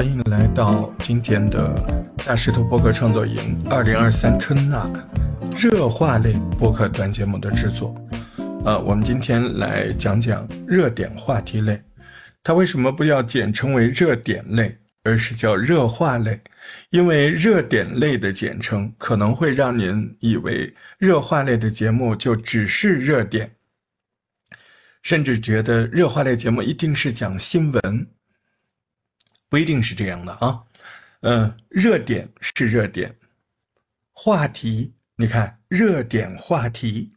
欢迎来到今天的大石头播客创作营二零二三春娜热话类播客短节目的制作。呃，我们今天来讲讲热点话题类，它为什么不要简称为热点类，而是叫热话类？因为热点类的简称可能会让您以为热话类的节目就只是热点，甚至觉得热话类节目一定是讲新闻，不一定是这样的啊。嗯，热点是热点，话题，你看热点话题。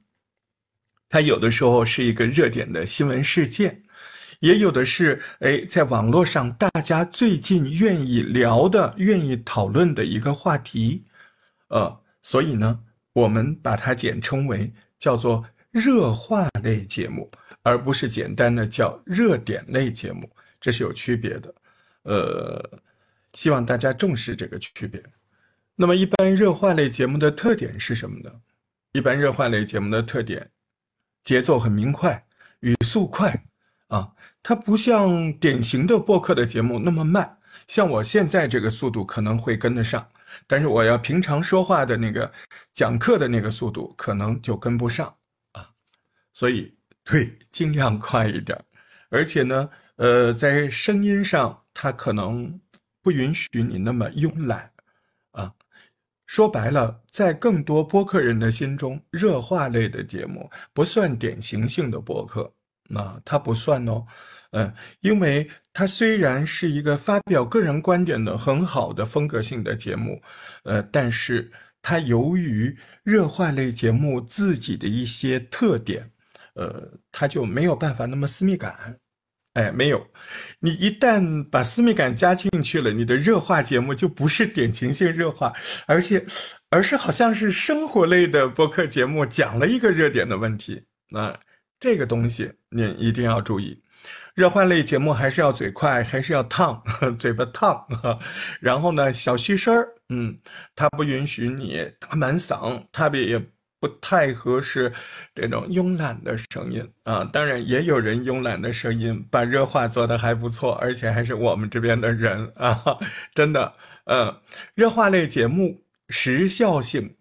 它有的时候是一个热点的新闻事件，也有的是哎，在网络上大家最近愿意聊的、愿意讨论的一个话题，呃，所以呢，我们把它简称为叫做热话类节目，而不是简单的叫热点类节目，这是有区别的。呃，希望大家重视这个区别。那么，一般热话类节目的特点是什么呢？一般热话类节目的特点。节奏很明快，语速快，啊，它不像典型的播客的节目那么慢。像我现在这个速度可能会跟得上，但是我要平常说话的那个讲课的那个速度可能就跟不上啊。所以，对，尽量快一点。而且呢，呃，在声音上，它可能不允许你那么慵懒。啊说白了，在更多播客人的心中，热话类的节目不算典型性的播客，那它不算哦，嗯，因为它虽然是一个发表个人观点的很好的风格性的节目，呃，但是它由于热话类节目自己的一些特点，呃，它就没有办法那么私密感。哎，没有，你一旦把私密感加进去了，你的热化节目就不是典型性热化，而且，而是好像是生活类的播客节目，讲了一个热点的问题。那这个东西你一定要注意，热化类节目还是要嘴快，还是要烫，嘴巴烫，然后呢，小虚声儿，嗯，它不允许你大满嗓，它也。不太合适这种慵懒的声音啊，当然也有人慵懒的声音把热话做得还不错，而且还是我们这边的人啊，真的，嗯，热话类节目时效性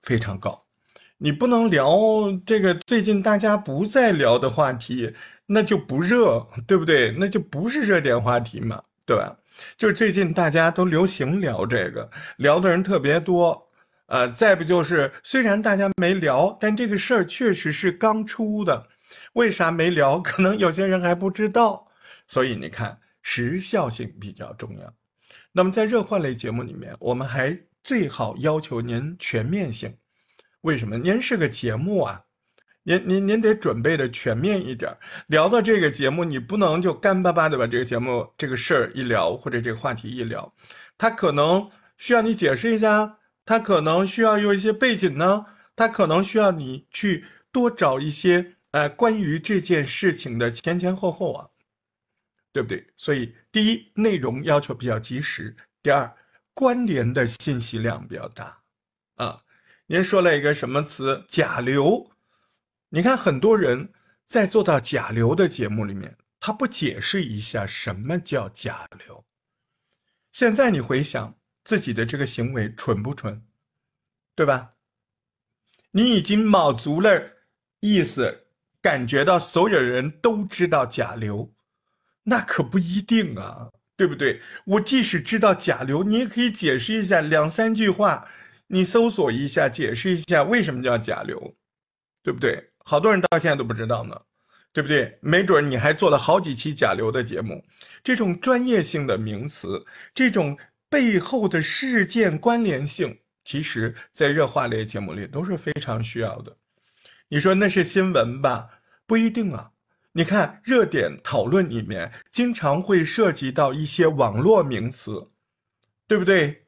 非常高，你不能聊这个最近大家不再聊的话题，那就不热，对不对？那就不是热点话题嘛，对吧？就最近大家都流行聊这个，聊的人特别多。呃，再不就是，虽然大家没聊，但这个事儿确实是刚出的，为啥没聊？可能有些人还不知道，所以你看时效性比较重要。那么在热话类节目里面，我们还最好要求您全面性。为什么？您是个节目啊，您您您得准备的全面一点。聊到这个节目，你不能就干巴巴的把这个节目这个事儿一聊，或者这个话题一聊，他可能需要你解释一下。他可能需要有一些背景呢，他可能需要你去多找一些，呃，关于这件事情的前前后后啊，对不对？所以，第一，内容要求比较及时；第二，关联的信息量比较大。啊，您说了一个什么词？甲流。你看，很多人在做到甲流的节目里面，他不解释一下什么叫甲流。现在你回想。自己的这个行为蠢不蠢，对吧？你已经卯足了意思，感觉到所有人都知道甲流，那可不一定啊，对不对？我即使知道甲流，你也可以解释一下，两三句话，你搜索一下，解释一下为什么叫甲流，对不对？好多人到现在都不知道呢，对不对？没准你还做了好几期甲流的节目，这种专业性的名词，这种。背后的事件关联性，其实，在热化类节目里都是非常需要的。你说那是新闻吧？不一定啊。你看热点讨论里面，经常会涉及到一些网络名词，对不对？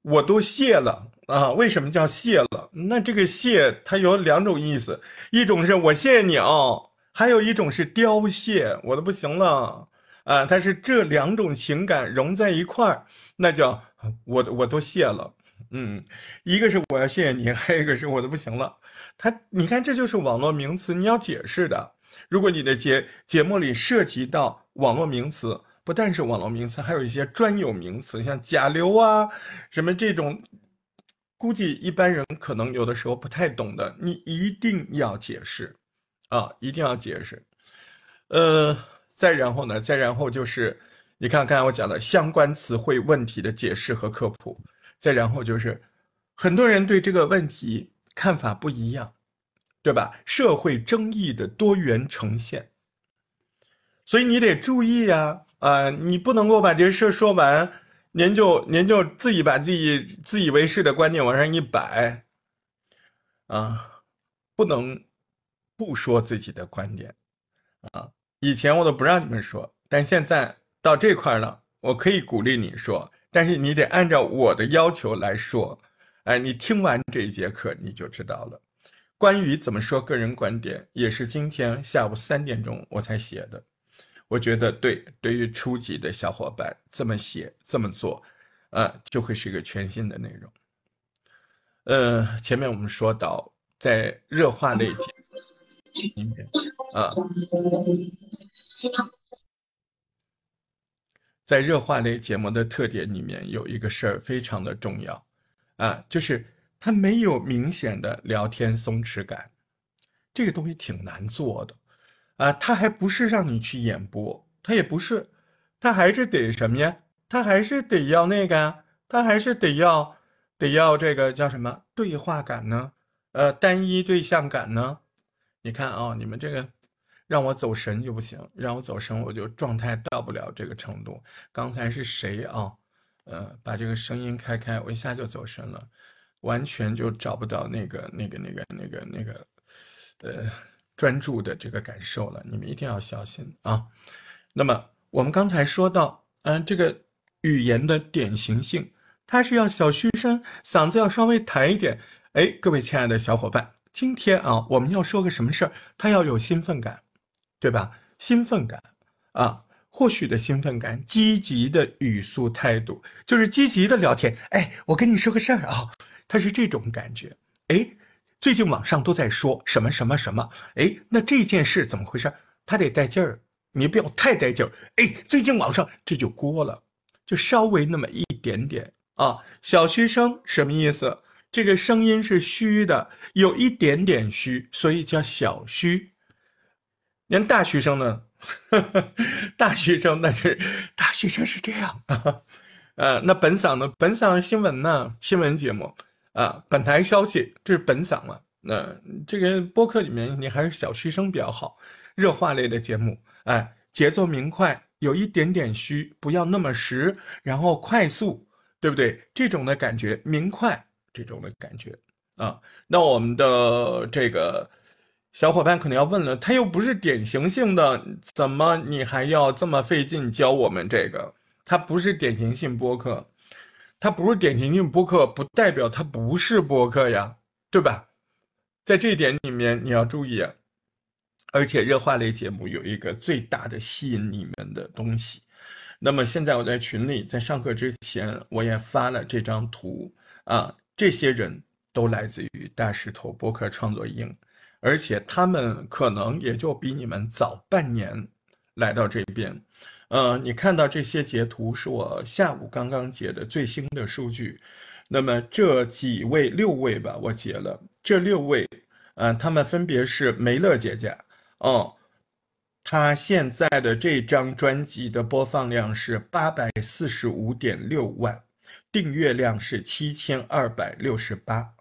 我都谢了啊！为什么叫谢了？那这个谢它有两种意思，一种是我谢谢你哦，还有一种是凋谢，我都不行了。啊，它是这两种情感融在一块儿，那叫我我都谢了，嗯，一个是我要谢谢你，还有一个是我都不行了。他，你看这就是网络名词，你要解释的。如果你的节节目里涉及到网络名词，不但是网络名词，还有一些专有名词，像甲流啊，什么这种，估计一般人可能有的时候不太懂的，你一定要解释啊，一定要解释。呃，再然后呢，再然后就是，你看刚才我讲的相关词汇问题的解释和科普，再然后就是，很多人对这个问题看法不一样，对吧？社会争议的多元呈现，所以你得注意呀，啊，你不能够把这事说完，您就您就自己把自己自以为是的观点往上一摆，啊，不能不说自己的观点，啊。以前我都不让你们说，但现在到这块了，我可以鼓励你说，但是你得按照我的要求来说。哎，你听完这一节课你就知道了。关于怎么说个人观点，也是今天下午三点钟我才写的。我觉得对，对于初级的小伙伴这么写这么做，呃，就会是一个全新的内容。呃，前面我们说到在热化类节里面。啊，在热话类节目的特点里面，有一个事儿非常的重要，啊，就是它没有明显的聊天松弛感，这个东西挺难做的，啊，它还不是让你去演播，它也不是，它还是得什么呀？它还是得要那个呀，它还是得要得要这个叫什么对话感呢？呃，单一对象感呢？你看啊，你们这个。让我走神就不行，让我走神我就状态到不了这个程度。刚才是谁啊？呃，把这个声音开开，我一下就走神了，完全就找不到那个那个那个那个那个呃专注的这个感受了。你们一定要小心啊。那么我们刚才说到，嗯，这个语言的典型性，它是要小嘘声，嗓子要稍微抬一点。哎，各位亲爱的小伙伴，今天啊，我们要说个什么事儿？他要有兴奋感。对吧？兴奋感啊，或许的兴奋感，积极的语速态度，就是积极的聊天。哎，我跟你说个事儿啊，他是这种感觉。哎，最近网上都在说什么什么什么。哎，那这件事怎么回事？他得带劲儿，你不要太带劲儿。哎，最近网上这就过了，就稍微那么一点点啊。小虚声什么意思？这个声音是虚的，有一点点虚，所以叫小虚。连大学生呢，大学生那是大学生是这样啊，呃，那本嗓呢？本嗓新闻呢？新闻节目啊，本台消息，这是本嗓嘛？那这个播客里面你还是小学生比较好，热话类的节目，哎，节奏明快，有一点点虚，不要那么实，然后快速，对不对？这种的感觉明快，这种的感觉啊，那我们的这个。小伙伴可能要问了，他又不是典型性的，怎么你还要这么费劲教我们这个？他不是典型性播客，他不是典型性播客，不代表他不是播客呀，对吧？在这一点里面你要注意啊。而且热化类节目有一个最大的吸引你们的东西。那么现在我在群里，在上课之前我也发了这张图啊，这些人都来自于大石头播客创作营。而且他们可能也就比你们早半年来到这边，呃，你看到这些截图是我下午刚刚截的最新的数据。那么这几位六位吧，我截了这六位，嗯，他们分别是梅乐姐姐，哦，她现在的这张专辑的播放量是八百四十五点六万，订阅量是七千二百六十八。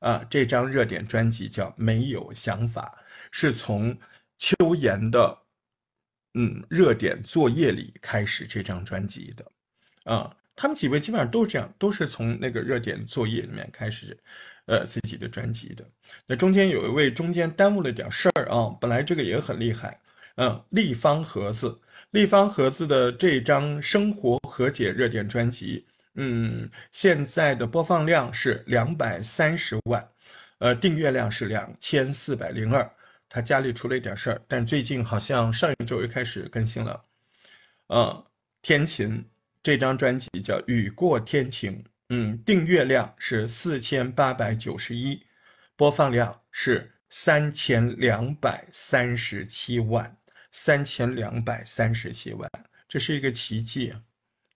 啊，这张热点专辑叫《没有想法》，是从秋妍的嗯热点作业里开始这张专辑的。啊，他们几位基本上都是这样，都是从那个热点作业里面开始，呃，自己的专辑的。那中间有一位中间耽误了点事儿啊，本来这个也很厉害。嗯，立方盒子，立方盒子的这张生活和解热点专辑。嗯，现在的播放量是两百三十万，呃，订阅量是两千四百零二。他家里出了一点事儿，但最近好像上一周又开始更新了。嗯，天晴这张专辑叫《雨过天晴》，嗯，订阅量是四千八百九十一，播放量是三千两百三十七万，三千两百三十七万。这是一个奇迹，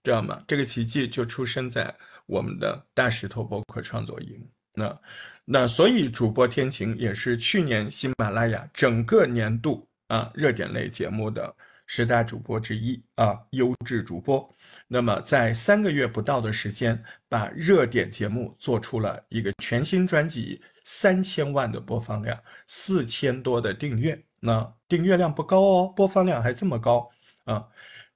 知道吗？这个奇迹就出生在我们的大石头播客创作营。那那所以主播天晴也是去年喜马拉雅整个年度啊热点类节目的十大主播之一啊优质主播。那么在三个月不到的时间，把热点节目做出了一个全新专辑，三千万的播放量，四千多的订阅。那订阅量不高哦，播放量还这么高啊。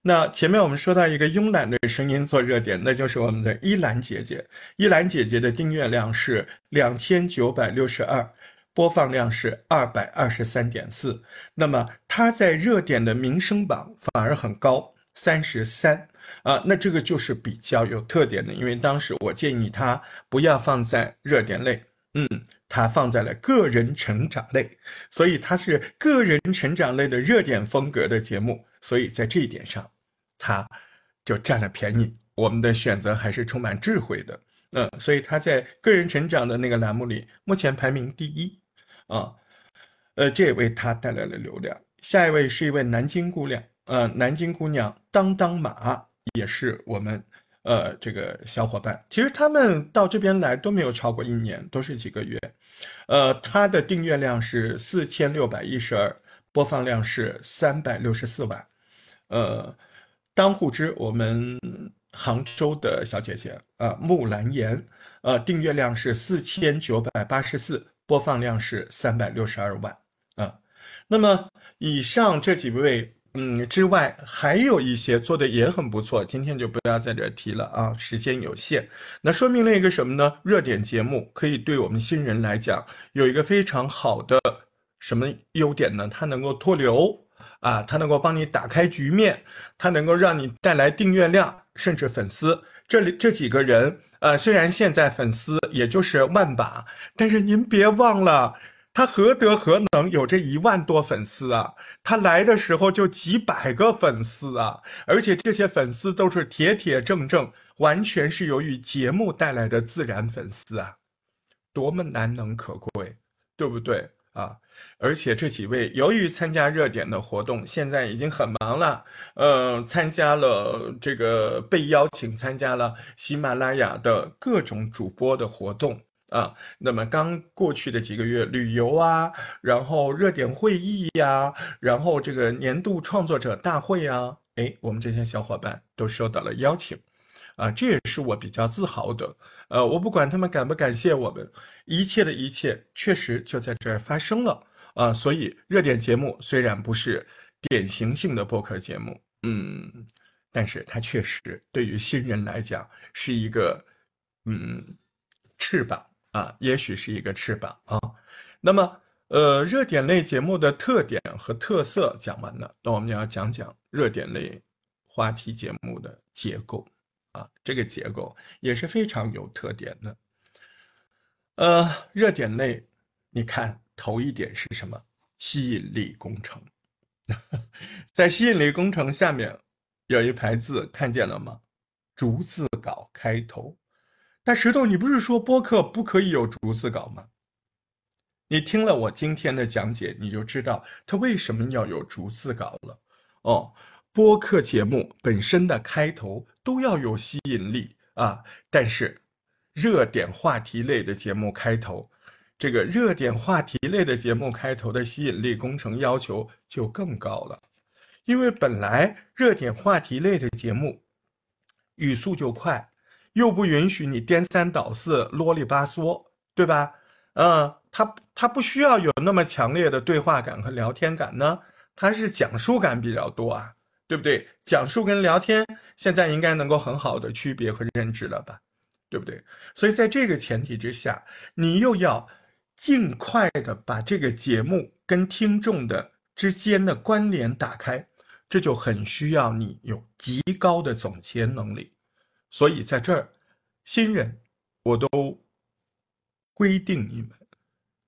那前面我们说到一个慵懒的声音做热点，那就是我们的依兰姐姐。依兰姐姐的订阅量是两千九百六十二，播放量是二百二十三点四。那么她在热点的名声榜反而很高，三十三啊。那这个就是比较有特点的，因为当时我建议她不要放在热点类，嗯，她放在了个人成长类，所以它是个人成长类的热点风格的节目，所以在这一点上。他就占了便宜，我们的选择还是充满智慧的，嗯，所以他在个人成长的那个栏目里，目前排名第一，啊，呃，这也为他带来了流量。下一位是一位南京姑娘，呃，南京姑娘当当马也是我们，呃，这个小伙伴。其实他们到这边来都没有超过一年，都是几个月，呃，他的订阅量是四千六百一十二，播放量是三百六十四万，呃。当户知，我们杭州的小姐姐啊，木兰言，呃，订阅量是四千九百八十四，播放量是三百六十二万啊。那么以上这几位，嗯之外，还有一些做的也很不错，今天就不要在这提了啊，时间有限。那说明了一个什么呢？热点节目可以对我们新人来讲有一个非常好的什么优点呢？它能够脱流。啊，它能够帮你打开局面，它能够让你带来订阅量，甚至粉丝。这里这几个人，呃，虽然现在粉丝也就是万把，但是您别忘了，他何德何能有这一万多粉丝啊？他来的时候就几百个粉丝啊，而且这些粉丝都是铁铁正正，完全是由于节目带来的自然粉丝啊，多么难能可贵，对不对？啊，而且这几位由于参加热点的活动，现在已经很忙了。嗯，参加了这个被邀请参加了喜马拉雅的各种主播的活动啊。那么刚过去的几个月，旅游啊，然后热点会议呀，然后这个年度创作者大会啊，哎，我们这些小伙伴都收到了邀请。啊，这也是我比较自豪的。呃，我不管他们感不感谢我们，一切的一切确实就在这儿发生了啊。所以热点节目虽然不是典型性的播客节目，嗯，但是它确实对于新人来讲是一个嗯翅膀啊，也许是一个翅膀啊。那么，呃，热点类节目的特点和特色讲完了，那我们要讲讲热点类话题节目的结构。啊，这个结构也是非常有特点的。呃，热点类，你看头一点是什么？吸引力工程。在吸引力工程下面有一排字，看见了吗？逐字稿开头。大石头，你不是说播客不可以有逐字稿吗？你听了我今天的讲解，你就知道它为什么要有逐字稿了。哦。播客节目本身的开头都要有吸引力啊，但是热点话题类的节目开头，这个热点话题类的节目开头的吸引力工程要求就更高了，因为本来热点话题类的节目语速就快，又不允许你颠三倒四、啰里吧嗦，对吧？嗯，它它不需要有那么强烈的对话感和聊天感呢，它是讲述感比较多啊。对不对？讲述跟聊天现在应该能够很好的区别和认知了吧？对不对？所以在这个前提之下，你又要尽快的把这个节目跟听众的之间的关联打开，这就很需要你有极高的总结能力。所以在这儿，新人我都规定你们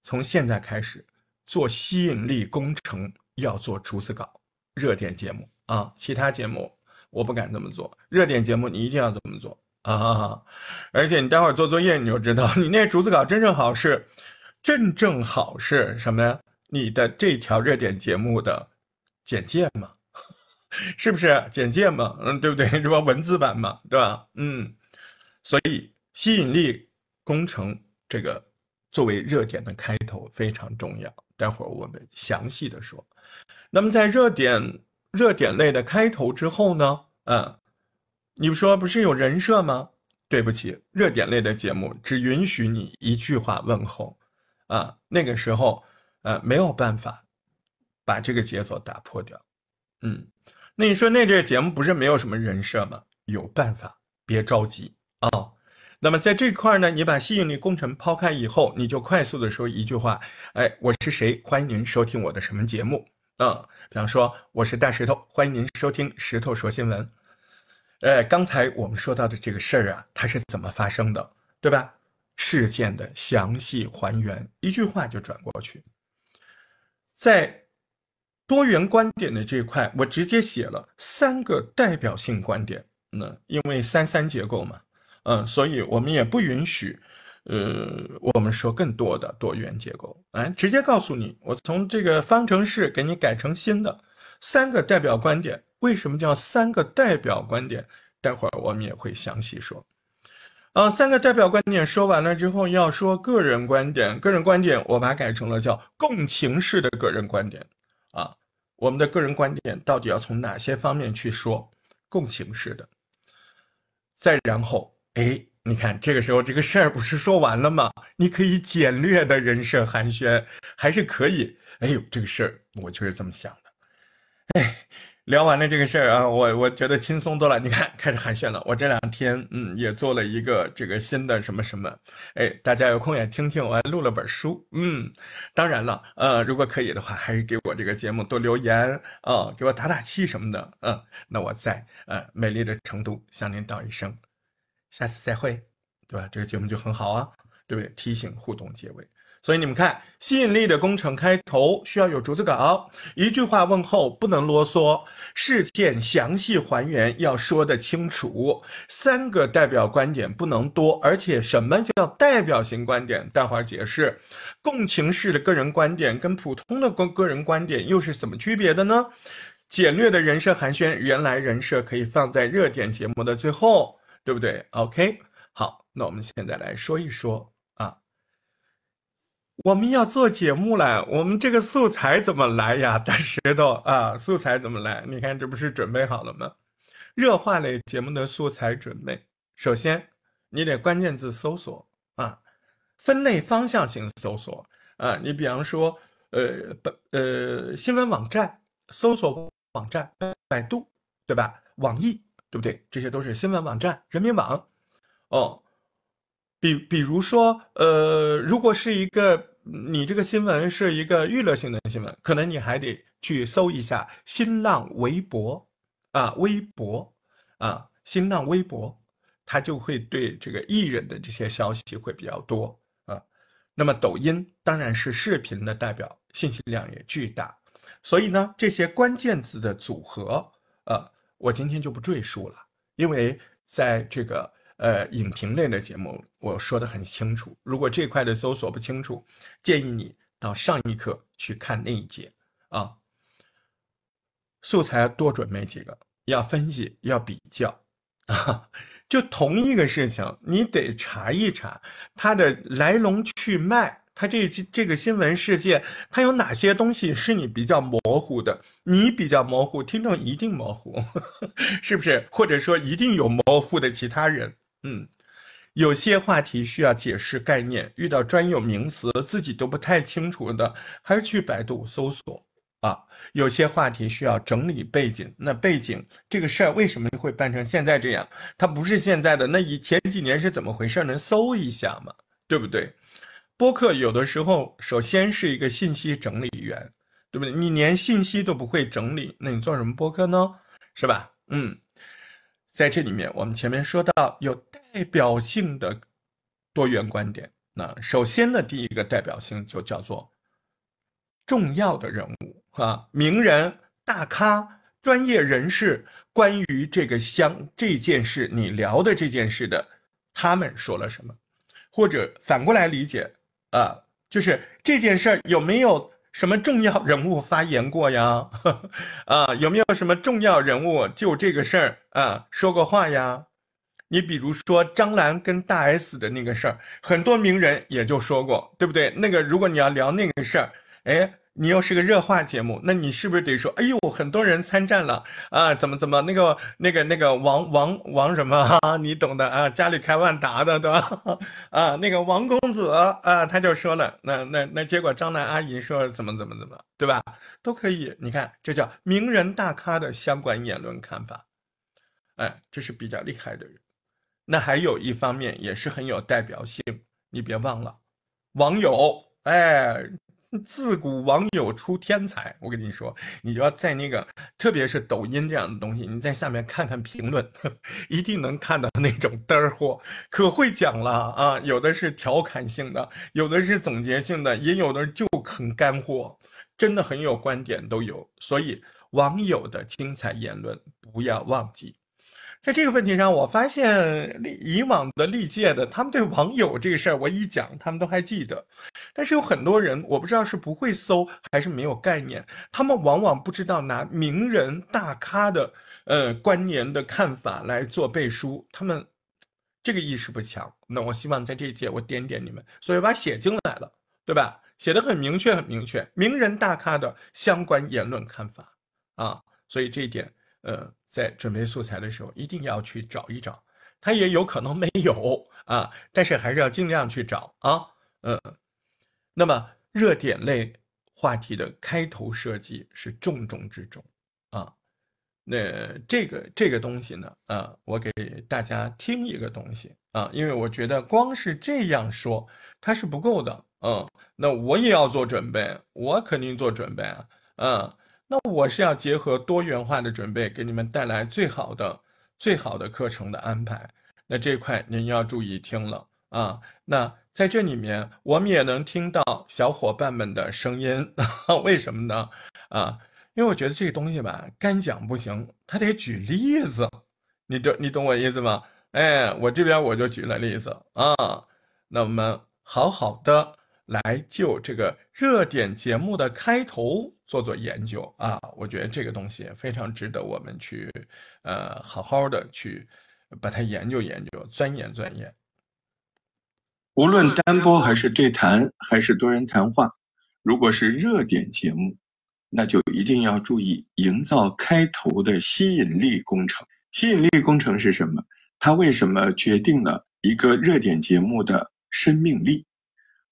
从现在开始做吸引力工程，要做竹子稿热点节目。啊，其他节目我不敢这么做，热点节目你一定要这么做啊！而且你待会儿做作业你就知道，你那逐字稿真正好是，真正好是什么呀？你的这条热点节目的简介嘛，是不是简介嘛？嗯，对不对？这不文字版嘛，对吧？嗯，所以吸引力工程这个作为热点的开头非常重要。待会儿我们详细的说。那么在热点热点类的开头之后呢？嗯，你不说不是有人设吗？对不起，热点类的节目只允许你一句话问候，啊，那个时候呃没有办法把这个节奏打破掉。嗯，那你说那这个节目不是没有什么人设吗？有办法，别着急啊。那么在这块呢，你把吸引力工程抛开以后，你就快速的说一句话：哎，我是谁？欢迎您收听我的什么节目？嗯，比方说我是大石头，欢迎您收听石头说新闻。呃，刚才我们说到的这个事儿啊，它是怎么发生的，对吧？事件的详细还原，一句话就转过去，在。多元观点的这块，我直接写了三个代表性观点。那因为三三结构嘛，嗯，所以我们也不允许，呃，我们说更多的多元结构。哎，直接告诉你，我从这个方程式给你改成新的三个代表观点。为什么叫三个代表观点？待会儿我们也会详细说。啊，三个代表观点说完了之后，要说个人观点。个人观点，我把它改成了叫共情式的个人观点。啊。我们的个人观点到底要从哪些方面去说？共情式的，再然后，哎，你看这个时候这个事儿不是说完了吗？你可以简略的人设寒暄，还是可以。哎呦，这个事儿我就是这么想的，哎。聊完了这个事儿啊，我我觉得轻松多了。你看，开始寒暄了。我这两天嗯也做了一个这个新的什么什么，哎，大家有空也听听。我还录了本书，嗯，当然了，呃，如果可以的话，还是给我这个节目多留言啊，给我打打气什么的，嗯，那我在呃美丽的成都向您道一声，下次再会，对吧？这个节目就很好啊，对不对？提醒互动结尾。所以你们看，吸引力的工程开头需要有逐字稿，一句话问候不能啰嗦，事件详细还原要说得清楚，三个代表观点不能多，而且什么叫代表型观点？待会儿解释，共情式的个人观点跟普通的个个人观点又是怎么区别的呢？简略的人设寒暄，原来人设可以放在热点节目的最后，对不对？OK，那我们现在来说一说啊。我们要做节目了，我们这个素材怎么来呀？大石头啊，素材怎么来？你看这不是准备好了吗？热化类节目的素材准备，首先你得关键字搜索啊，分类方向性搜索啊。你比方说，呃，呃，新闻网站搜索网站，百度对吧？网易对不对？这些都是新闻网站，人民网哦。比比如说，呃，如果是一个。你这个新闻是一个娱乐性的新闻，可能你还得去搜一下新浪微博啊，微博啊，新浪微博，它就会对这个艺人的这些消息会比较多啊。那么抖音当然是视频的代表，信息量也巨大，所以呢，这些关键词的组合，呃，我今天就不赘述了，因为在这个。呃，影评类的节目我说的很清楚。如果这块的搜索不清楚，建议你到上一课去看那一节啊。素材多准备几个，要分析，要比较啊。就同一个事情，你得查一查它的来龙去脉，它这这个新闻事件，它有哪些东西是你比较模糊的？你比较模糊，听众一定模糊，是不是？或者说一定有模糊的其他人？嗯，有些话题需要解释概念，遇到专有名词自己都不太清楚的，还是去百度搜索啊。有些话题需要整理背景，那背景这个事儿为什么会办成现在这样？它不是现在的，那以前几年是怎么回事？能搜一下吗？对不对？播客有的时候首先是一个信息整理员，对不对？你连信息都不会整理，那你做什么播客呢？是吧？嗯。在这里面，我们前面说到有代表性的多元观点。那首先的第一个代表性就叫做重要的人物啊，名人、大咖、专业人士，关于这个相这件事，你聊的这件事的，他们说了什么？或者反过来理解啊，就是这件事有没有什么重要人物发言过呀？啊，有没有什么重要人物就这个事儿啊说过话呀？你比如说张兰跟大 S 的那个事儿，很多名人也就说过，对不对？那个如果你要聊那个事儿，哎。你又是个热话节目，那你是不是得说？哎呦，很多人参战了啊！怎么怎么那个那个那个王王王什么哈？你懂的啊，家里开万达的对吧？啊，那个王公子啊，他就说了，那那那结果张楠阿姨说怎么怎么怎么，对吧？都可以，你看这叫名人大咖的相关言论看法，哎，这是比较厉害的人。那还有一方面也是很有代表性，你别忘了，网友哎。自古网友出天才，我跟你说，你就要在那个，特别是抖音这样的东西，你在下面看看评论，一定能看到那种嘚儿货，可会讲了啊！有的是调侃性的，有的是总结性的，也有的就很干货，真的很有观点都有。所以网友的精彩言论不要忘记。在这个问题上，我发现以往的历届的他们对网友这个事儿，我一讲他们都还记得。但是有很多人，我不知道是不会搜还是没有概念，他们往往不知道拿名人大咖的呃观念的看法来做背书，他们这个意识不强。那我希望在这一届我点点你们，所以把写进来了，对吧？写的很明确，很明确，名人大咖的相关言论看法啊，所以这一点。呃，在准备素材的时候，一定要去找一找，它也有可能没有啊，但是还是要尽量去找啊。嗯，那么热点类话题的开头设计是重中之重啊。那这个这个东西呢，啊，我给大家听一个东西啊，因为我觉得光是这样说它是不够的。嗯，那我也要做准备，我肯定做准备啊。嗯。那我是要结合多元化的准备，给你们带来最好的、最好的课程的安排。那这块您要注意听了啊。那在这里面，我们也能听到小伙伴们的声音，为什么呢？啊，因为我觉得这个东西吧，干讲不行，他得举例子。你懂你懂我意思吗？哎，我这边我就举了例子啊。那我们好好的。来就这个热点节目的开头做做研究啊，我觉得这个东西非常值得我们去，呃，好好的去把它研究研究、钻研钻研。无论单播还是对谈还是多人谈话，如果是热点节目，那就一定要注意营造开头的吸引力工程。吸引力工程是什么？它为什么决定了一个热点节目的生命力？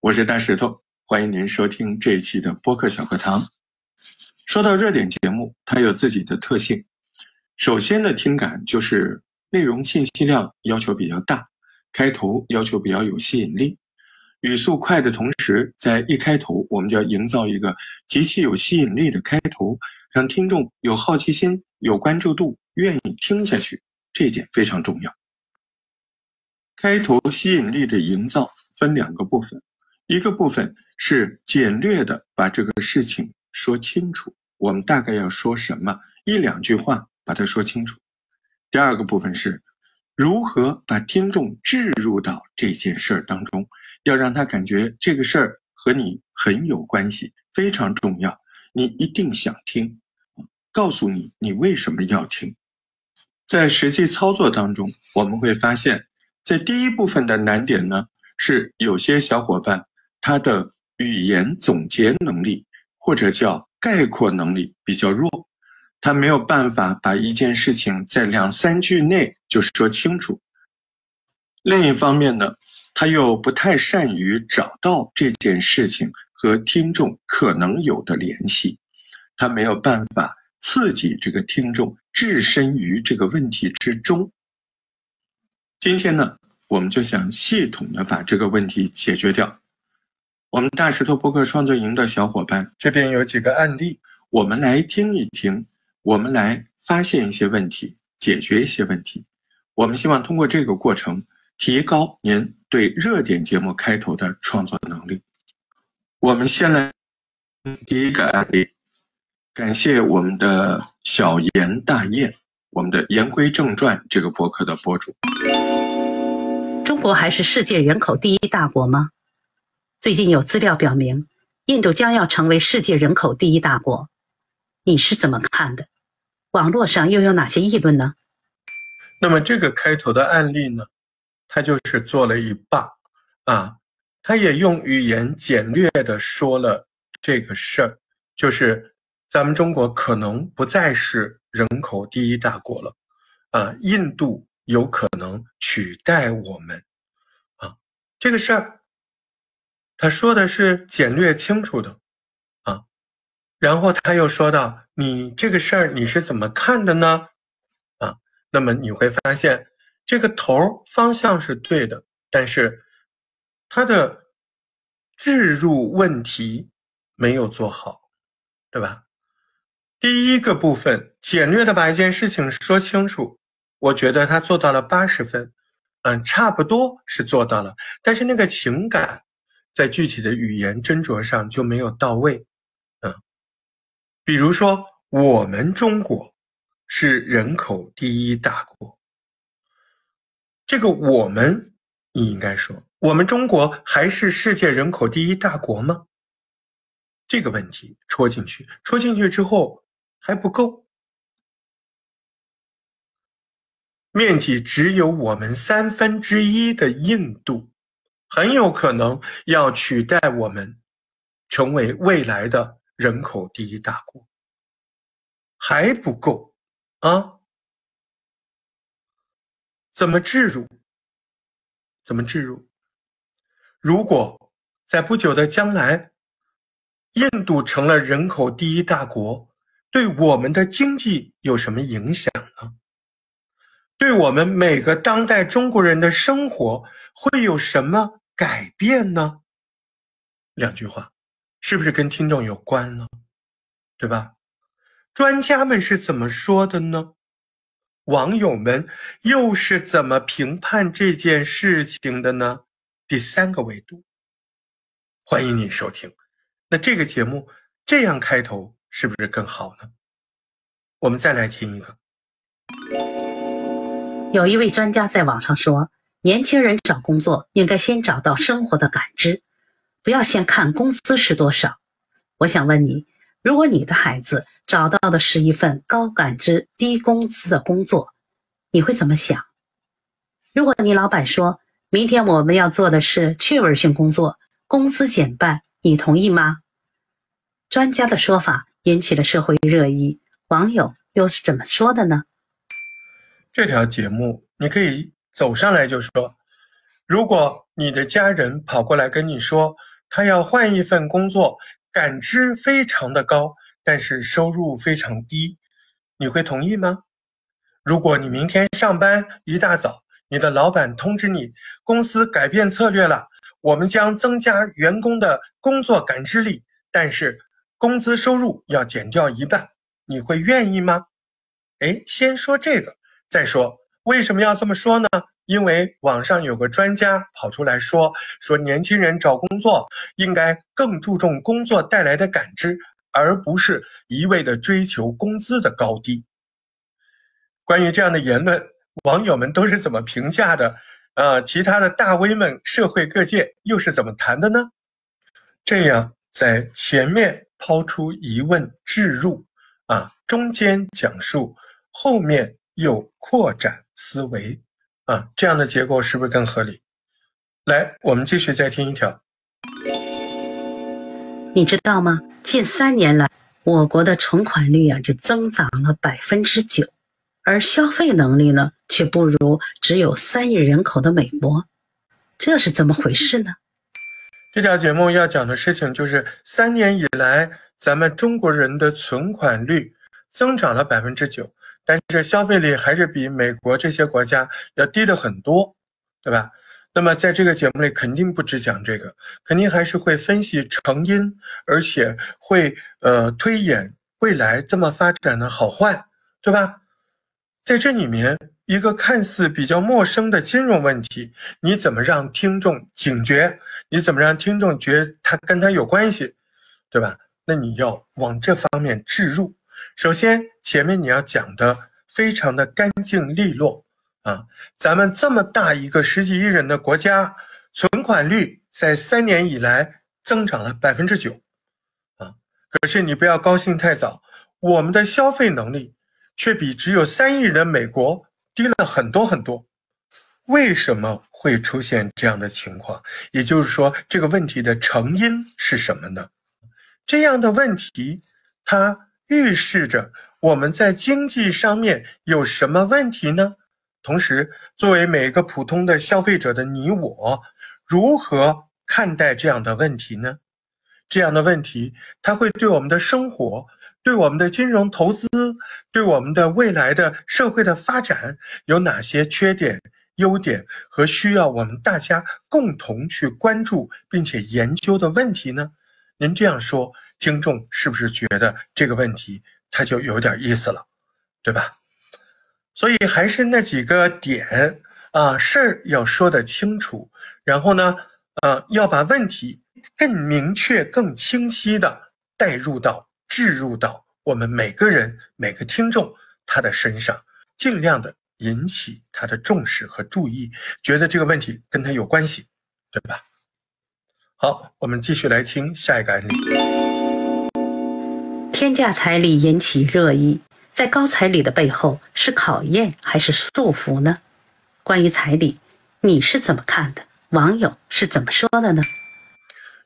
我是大石头，欢迎您收听这一期的播客小课堂。说到热点节目，它有自己的特性。首先的听感就是内容信息量要求比较大，开头要求比较有吸引力，语速快的同时，在一开头我们就要营造一个极其有吸引力的开头，让听众有好奇心、有关注度，愿意听下去。这一点非常重要。开头吸引力的营造分两个部分。一个部分是简略的把这个事情说清楚，我们大概要说什么，一两句话把它说清楚。第二个部分是如何把听众置入到这件事儿当中，要让他感觉这个事儿和你很有关系，非常重要，你一定想听，告诉你你为什么要听。在实际操作当中，我们会发现，在第一部分的难点呢，是有些小伙伴。他的语言总结能力或者叫概括能力比较弱，他没有办法把一件事情在两三句内就说清楚。另一方面呢，他又不太善于找到这件事情和听众可能有的联系，他没有办法刺激这个听众置身于这个问题之中。今天呢，我们就想系统的把这个问题解决掉。我们大石头播客创作营的小伙伴，这边有几个案例，我们来听一听，我们来发现一些问题，解决一些问题。我们希望通过这个过程，提高您对热点节目开头的创作能力。我们先来第一个案例，感谢我们的小严大雁，我们的言归正传这个博客的博主。中国还是世界人口第一大国吗？最近有资料表明，印度将要成为世界人口第一大国，你是怎么看的？网络上又有哪些议论呢？那么这个开头的案例呢，他就是做了一半啊，他也用语言简略的说了这个事儿，就是咱们中国可能不再是人口第一大国了，啊，印度有可能取代我们，啊，这个事儿，他说的是简略清楚的，啊，然后他又说到你这个事儿你是怎么看的呢？啊那么你会发现，这个头方向是对的，但是他的置入问题没有做好，对吧？第一个部分简略的把一件事情说清楚，我觉得他做到了八十分，嗯，差不多是做到了，但是那个情感在具体的语言斟酌上就没有到位，嗯，比如说我们中国。是人口第一大国。这个我们，你应该说，我们中国还是世界人口第一大国吗？这个问题戳进去，戳进去之后还不够，面积只有我们三分之一的印度，很有可能要取代我们，成为未来的人口第一大国，还不够。啊，怎么置入？怎么置入？如果在不久的将来，印度成了人口第一大国，对我们的经济有什么影响呢？对我们每个当代中国人的生活会有什么改变呢？两句话，是不是跟听众有关呢？对吧？专家们是怎么说的呢？网友们又是怎么评判这件事情的呢？第三个维度，欢迎你收听。那这个节目这样开头是不是更好呢？我们再来听一个。有一位专家在网上说，年轻人找工作应该先找到生活的感知，不要先看工资是多少。我想问你。如果你的孩子找到的是一份高感知、低工资的工作，你会怎么想？如果你老板说明天我们要做的是趣味性工作，工资减半，你同意吗？专家的说法引起了社会热议，网友又是怎么说的呢？这条节目你可以走上来就说：如果你的家人跑过来跟你说，他要换一份工作。感知非常的高，但是收入非常低，你会同意吗？如果你明天上班一大早，你的老板通知你公司改变策略了，我们将增加员工的工作感知力，但是工资收入要减掉一半，你会愿意吗？哎，先说这个，再说为什么要这么说呢？因为网上有个专家跑出来说，说年轻人找工作应该更注重工作带来的感知，而不是一味的追求工资的高低。关于这样的言论，网友们都是怎么评价的？呃，其他的大 V 们、社会各界又是怎么谈的呢？这样在前面抛出疑问置入，啊，中间讲述，后面又扩展思维。啊，这样的结构是不是更合理？来，我们继续再听一条。你知道吗？近三年来，我国的存款率啊就增长了百分之九，而消费能力呢却不如只有三亿人口的美国，这是怎么回事呢？这条节目要讲的事情就是三年以来，咱们中国人的存款率增长了百分之九。但是消费力还是比美国这些国家要低的很多，对吧？那么在这个节目里肯定不只讲这个，肯定还是会分析成因，而且会呃推演未来这么发展的好坏，对吧？在这里面一个看似比较陌生的金融问题，你怎么让听众警觉？你怎么让听众觉得它跟他有关系，对吧？那你要往这方面置入。首先，前面你要讲的非常的干净利落啊！咱们这么大一个十几亿人的国家，存款率在三年以来增长了百分之九，啊可是你不要高兴太早，我们的消费能力却比只有三亿人美国低了很多很多。为什么会出现这样的情况？也就是说，这个问题的成因是什么呢？这样的问题，它预示着我们在经济上面有什么问题呢？同时，作为每个普通的消费者的你我，如何看待这样的问题呢？这样的问题，它会对我们的生活、对我们的金融投资、对我们的未来的社会的发展有哪些缺点、优点和需要我们大家共同去关注并且研究的问题呢？您这样说，听众是不是觉得这个问题它就有点意思了，对吧？所以还是那几个点啊，事儿要说得清楚，然后呢，呃，要把问题更明确、更清晰的带入到、置入到我们每个人、每个听众他的身上，尽量的引起他的重视和注意，觉得这个问题跟他有关系，对吧？好，我们继续来听下一个案例。天价彩礼引起热议。在高彩礼的背后是考验还是束缚呢？关于彩礼，你是怎么看的？网友是怎么说的呢？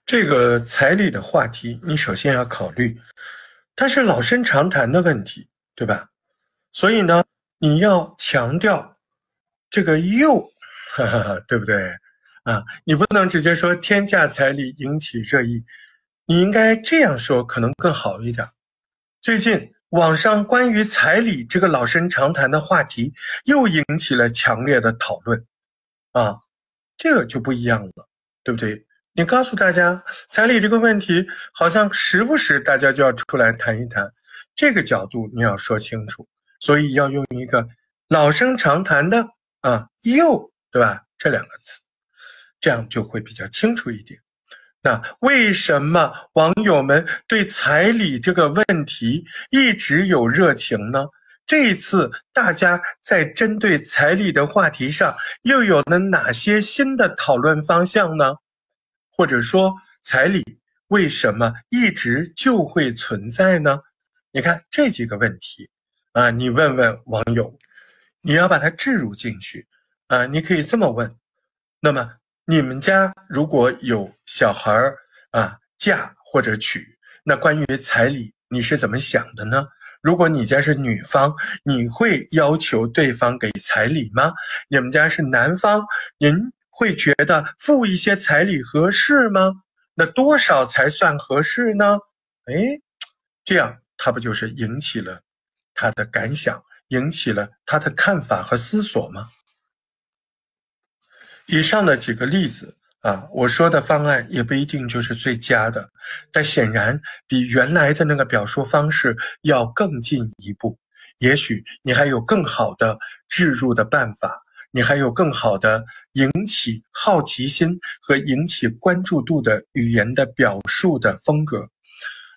这个彩礼的话题，你首先要考虑，它是老生常谈的问题，对吧？所以呢，你要强调这个又，哈哈，对不对？啊，你不能直接说天价彩礼引起热议，你应该这样说，可能更好一点。最近。网上关于彩礼这个老生常谈的话题又引起了强烈的讨论，啊，这个就不一样了，对不对？你告诉大家，彩礼这个问题好像时不时大家就要出来谈一谈，这个角度你要说清楚，所以要用一个老生常谈的啊，又对吧？这两个词，这样就会比较清楚一点。那为什么网友们对彩礼这个问题一直有热情呢？这一次大家在针对彩礼的话题上又有了哪些新的讨论方向呢？或者说，彩礼为什么一直就会存在呢？你看这几个问题啊，你问问网友，你要把它置入进去啊，你可以这么问，那么。你们家如果有小孩儿啊，嫁或者娶，那关于彩礼你是怎么想的呢？如果你家是女方，你会要求对方给彩礼吗？你们家是男方，您会觉得付一些彩礼合适吗？那多少才算合适呢？哎，这样他不就是引起了他的感想，引起了他的看法和思索吗？以上的几个例子啊，我说的方案也不一定就是最佳的，但显然比原来的那个表述方式要更进一步。也许你还有更好的置入的办法，你还有更好的引起好奇心和引起关注度的语言的表述的风格。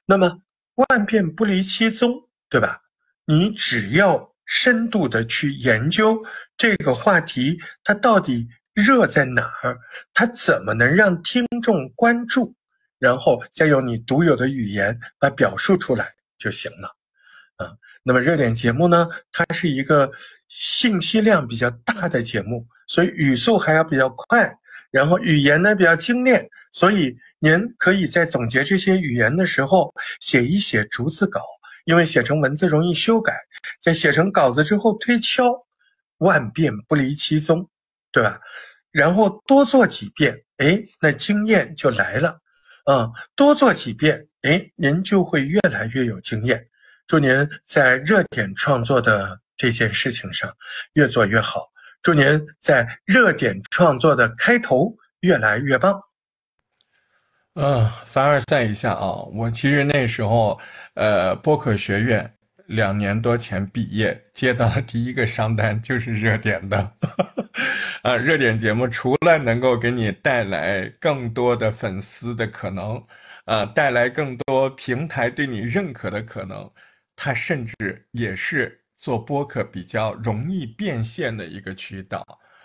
那么万变不离其宗，对吧？你只要深度的去研究这个话题，它到底。热在哪儿？它怎么能让听众关注？然后再用你独有的语言来表述出来就行了。啊，那么热点节目呢？它是一个信息量比较大的节目，所以语速还要比较快，然后语言呢比较精炼，所以您可以在总结这些语言的时候写一写逐字稿，因为写成文字容易修改，在写成稿子之后推敲，万变不离其宗。对吧？然后多做几遍，哎，那经验就来了，啊，多做几遍，哎，您就会越来越有经验。祝您在热点创作的这件事情上越做越好，祝您在热点创作的开头越来越棒。嗯，凡尔赛一下啊，我其实那时候，呃，播客学院。两年多前毕业，接到的第一个商单就是热点的，啊，热点节目除了能够给你带来更多的粉丝的可能，啊，带来更多平台对你认可的可能，它甚至也是做播客比较容易变现的一个渠道，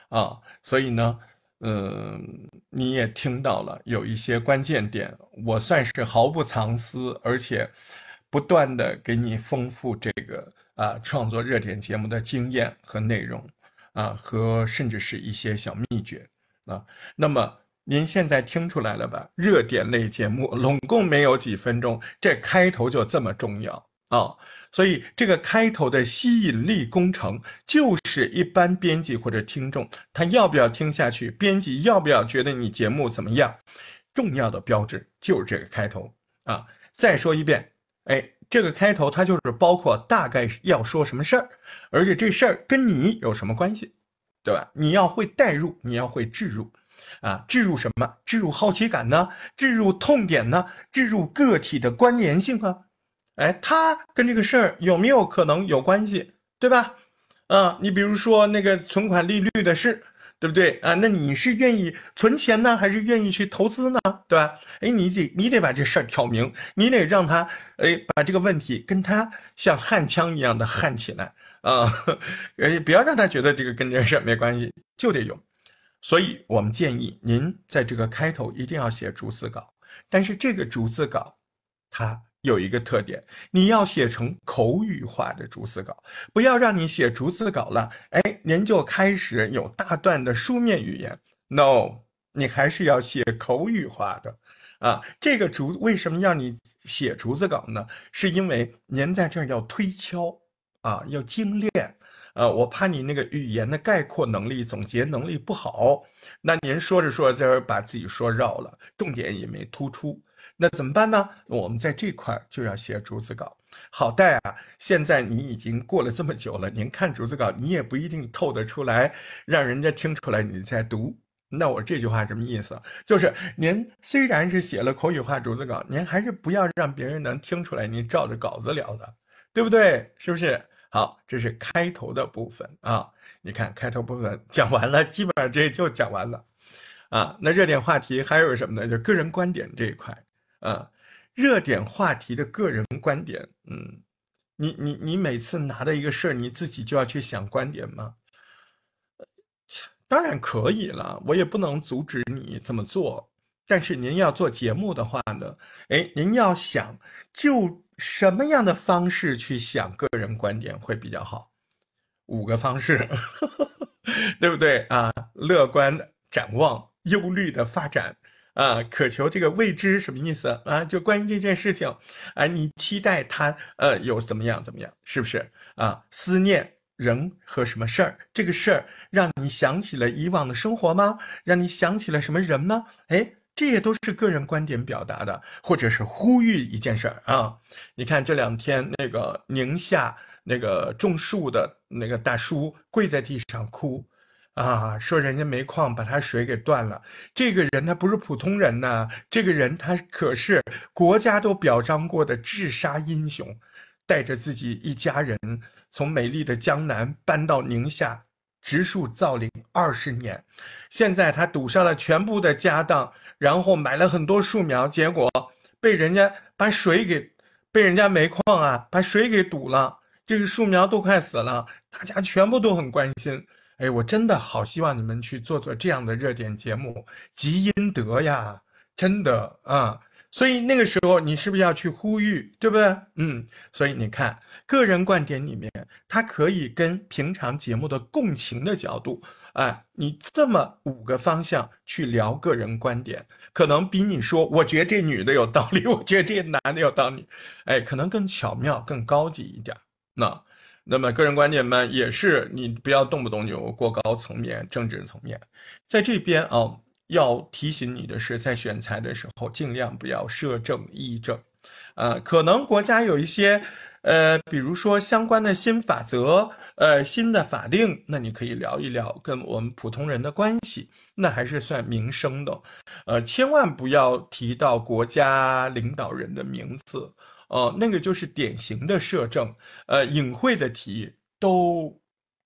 啊，所以呢，嗯，你也听到了有一些关键点，我算是毫不藏私，而且不断的给你丰富这个啊创作热点节目的经验和内容啊，和甚至是一些小秘诀啊。那么您现在听出来了吧？热点类节目拢共没有几分钟，这开头就这么重要啊！所以这个开头的吸引力工程，就是一般编辑或者听众他要不要听下去，编辑要不要觉得你节目怎么样，重要的标志就是这个开头啊！再说一遍，哎，这个开头它就是包括大概要说什么事儿，而且这事儿跟你有什么关系，对吧？你要会带入，你要会置入，啊，置入什么？置入好奇感呢？置入痛点呢？置入个体的关联性啊？哎，他跟这个事儿有没有可能有关系，对吧？啊，你比如说那个存款利率的事，对不对啊？那你是愿意存钱呢，还是愿意去投资呢，对吧？哎，你得你得把这事儿挑明，你得让他哎把这个问题跟他像焊枪一样的焊起来啊，哎，不要让他觉得这个跟这事儿没关系，就得有。所以我们建议您在这个开头一定要写逐字稿，但是这个逐字稿它。有一个特点，你要写成口语化的逐字稿，不要让你写逐字稿了，哎，您就开始有大段的书面语言。No，你还是要写口语化的啊。这个逐为什么要你写逐字稿呢？是因为您在这儿要推敲啊，要精炼啊。我怕你那个语言的概括能力、总结能力不好，那您说着说着，这儿把自己说绕了，重点也没突出。那怎么办呢？我们在这块就要写逐字稿。好在啊，现在你已经过了这么久了，您看逐字稿，你也不一定透得出来，让人家听出来你在读。那我这句话什么意思？就是您虽然是写了口语化逐字稿，您还是不要让别人能听出来您照着稿子聊的，对不对？是不是？好，这是开头的部分啊。你看开头部分讲完了，基本上这就讲完了啊。那热点话题还有什么呢？就个人观点这一块。啊，热点话题的个人观点，嗯，你你你每次拿的一个事儿，你自己就要去想观点吗？当然可以了，我也不能阻止你这么做。但是您要做节目的话呢，哎，您要想就什么样的方式去想个人观点会比较好？五个方式，对不对啊？乐观的展望，忧虑的发展。啊，渴求这个未知什么意思啊？就关于这件事情，啊，你期待他呃有怎么样怎么样，是不是啊？思念人和什么事儿？这个事儿让你想起了以往的生活吗？让你想起了什么人吗？哎，这也都是个人观点表达的，或者是呼吁一件事儿啊。你看这两天那个宁夏那个种树的那个大叔跪在地上哭。啊，说人家煤矿把他水给断了，这个人他不是普通人呐，这个人他可是国家都表彰过的治沙英雄，带着自己一家人从美丽的江南搬到宁夏植树造林二十年，现在他赌上了全部的家当，然后买了很多树苗，结果被人家把水给，被人家煤矿啊把水给堵了，这个树苗都快死了，大家全部都很关心。哎，我真的好希望你们去做做这样的热点节目，积阴德呀，真的啊！所以那个时候你是不是要去呼吁，对不对？嗯，所以你看，个人观点里面，它可以跟平常节目的共情的角度，哎，你这么五个方向去聊个人观点，可能比你说我觉得这女的有道理，我觉得这男的有道理，哎，可能更巧妙、更高级一点。那。那么个人观点嘛，也是你不要动不动就过高层面、政治层面。在这边啊，要提醒你的是，在选材的时候尽量不要涉政议政。呃，可能国家有一些，呃，比如说相关的新法则、呃新的法令，那你可以聊一聊跟我们普通人的关系，那还是算民生的。呃，千万不要提到国家领导人的名字。哦，那个就是典型的摄政，呃，隐晦的提都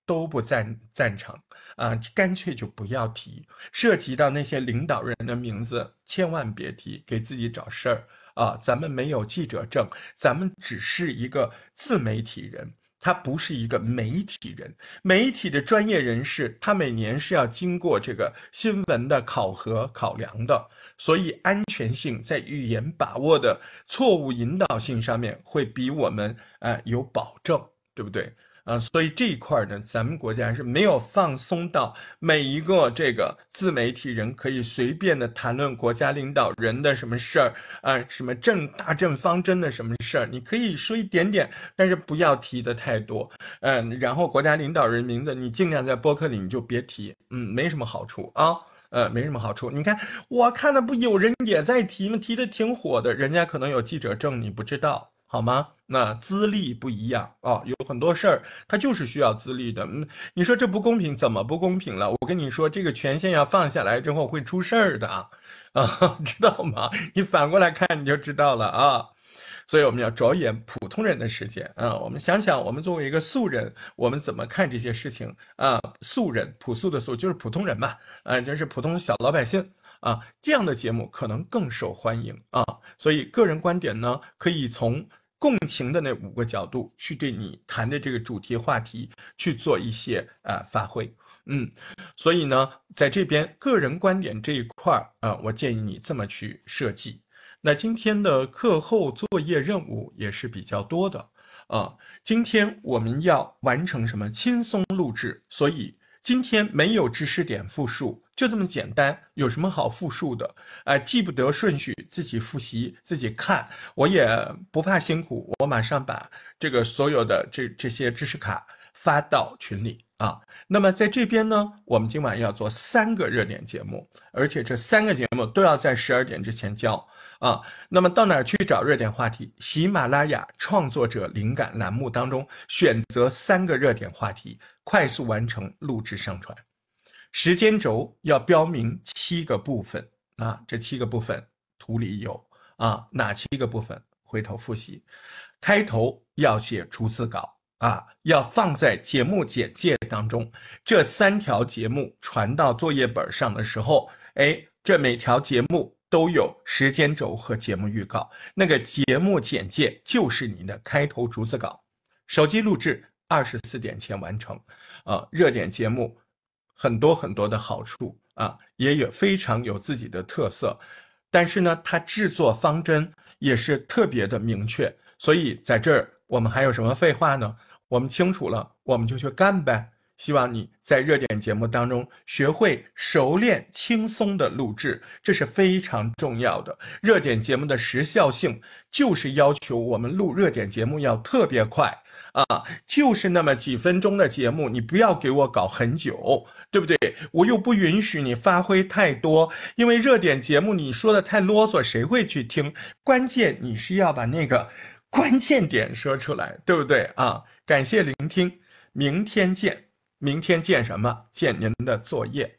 都不赞赞成啊，干脆就不要提。涉及到那些领导人的名字，千万别提，给自己找事儿啊！咱们没有记者证，咱们只是一个自媒体人，他不是一个媒体人，媒体的专业人士，他每年是要经过这个新闻的考核考量的，所以安全性在语言把握的错误引导性上面会比我们呃有保证，对不对？啊，所以这一块呢，咱们国家是没有放松到每一个这个自媒体人可以随便的谈论国家领导人的什么事儿啊，什么政大政方针的什么事儿，你可以说一点点，但是不要提的太多。嗯，然后国家领导人名字你尽量在播客里你就别提，嗯，没什么好处啊，呃，没什么好处。你看我看的不有人也在提吗？提的挺火的，人家可能有记者证，你不知道。好吗？那资历不一样啊，有很多事儿他就是需要资历的。嗯，你说这不公平，怎么不公平了？我跟你说，这个权限要放下来之后会出事儿的啊，知道吗？你反过来看你就知道了啊。所以我们要着眼普通人的世界啊，我们想想，我们作为一个素人，我们怎么看这些事情啊？素人，朴素的素就是普通人嘛，啊，就是普通小老百姓啊，这样的节目可能更受欢迎啊。所以个人观点呢，可以从。共情的那五个角度去对你谈的这个主题话题去做一些呃发挥，嗯，所以呢，在这边个人观点这一块儿啊，我建议你这么去设计。那今天的课后作业任务也是比较多的啊，今天我们要完成什么轻松录制，所以今天没有知识点复述。就这么简单，有什么好复述的？哎，记不得顺序，自己复习，自己看。我也不怕辛苦，我马上把这个所有的这这些知识卡发到群里啊。那么在这边呢，我们今晚要做三个热点节目，而且这三个节目都要在十二点之前交啊。那么到哪儿去找热点话题？喜马拉雅创作者灵感栏目当中选择三个热点话题，快速完成录制上传。时间轴要标明七个部分啊，这七个部分图里有啊，哪七个部分？回头复习。开头要写逐字稿啊，要放在节目简介当中。这三条节目传到作业本上的时候，哎，这每条节目都有时间轴和节目预告。那个节目简介就是您的开头逐字稿。手机录制二十四点前完成。啊，热点节目。很多很多的好处啊，也有非常有自己的特色，但是呢，它制作方针也是特别的明确，所以在这儿我们还有什么废话呢？我们清楚了，我们就去干呗。希望你在热点节目当中学会熟练、轻松的录制，这是非常重要的。热点节目的时效性就是要求我们录热点节目要特别快啊，就是那么几分钟的节目，你不要给我搞很久。对不对？我又不允许你发挥太多，因为热点节目你说的太啰嗦，谁会去听？关键你是要把那个关键点说出来，对不对啊？感谢聆听，明天见。明天见什么？见您的作业。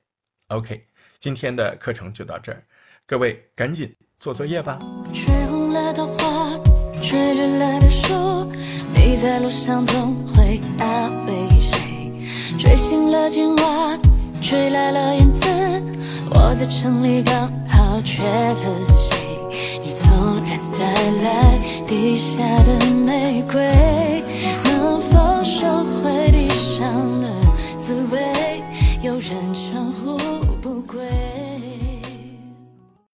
OK，今天的课程就到这儿，各位赶紧做作业吧。吹红了的花，吹绿了的树，你在路上总会安慰谁？吹醒了青蛙，吹来了燕子。我在城里刚好缺了谁？你纵然带来地下的玫瑰。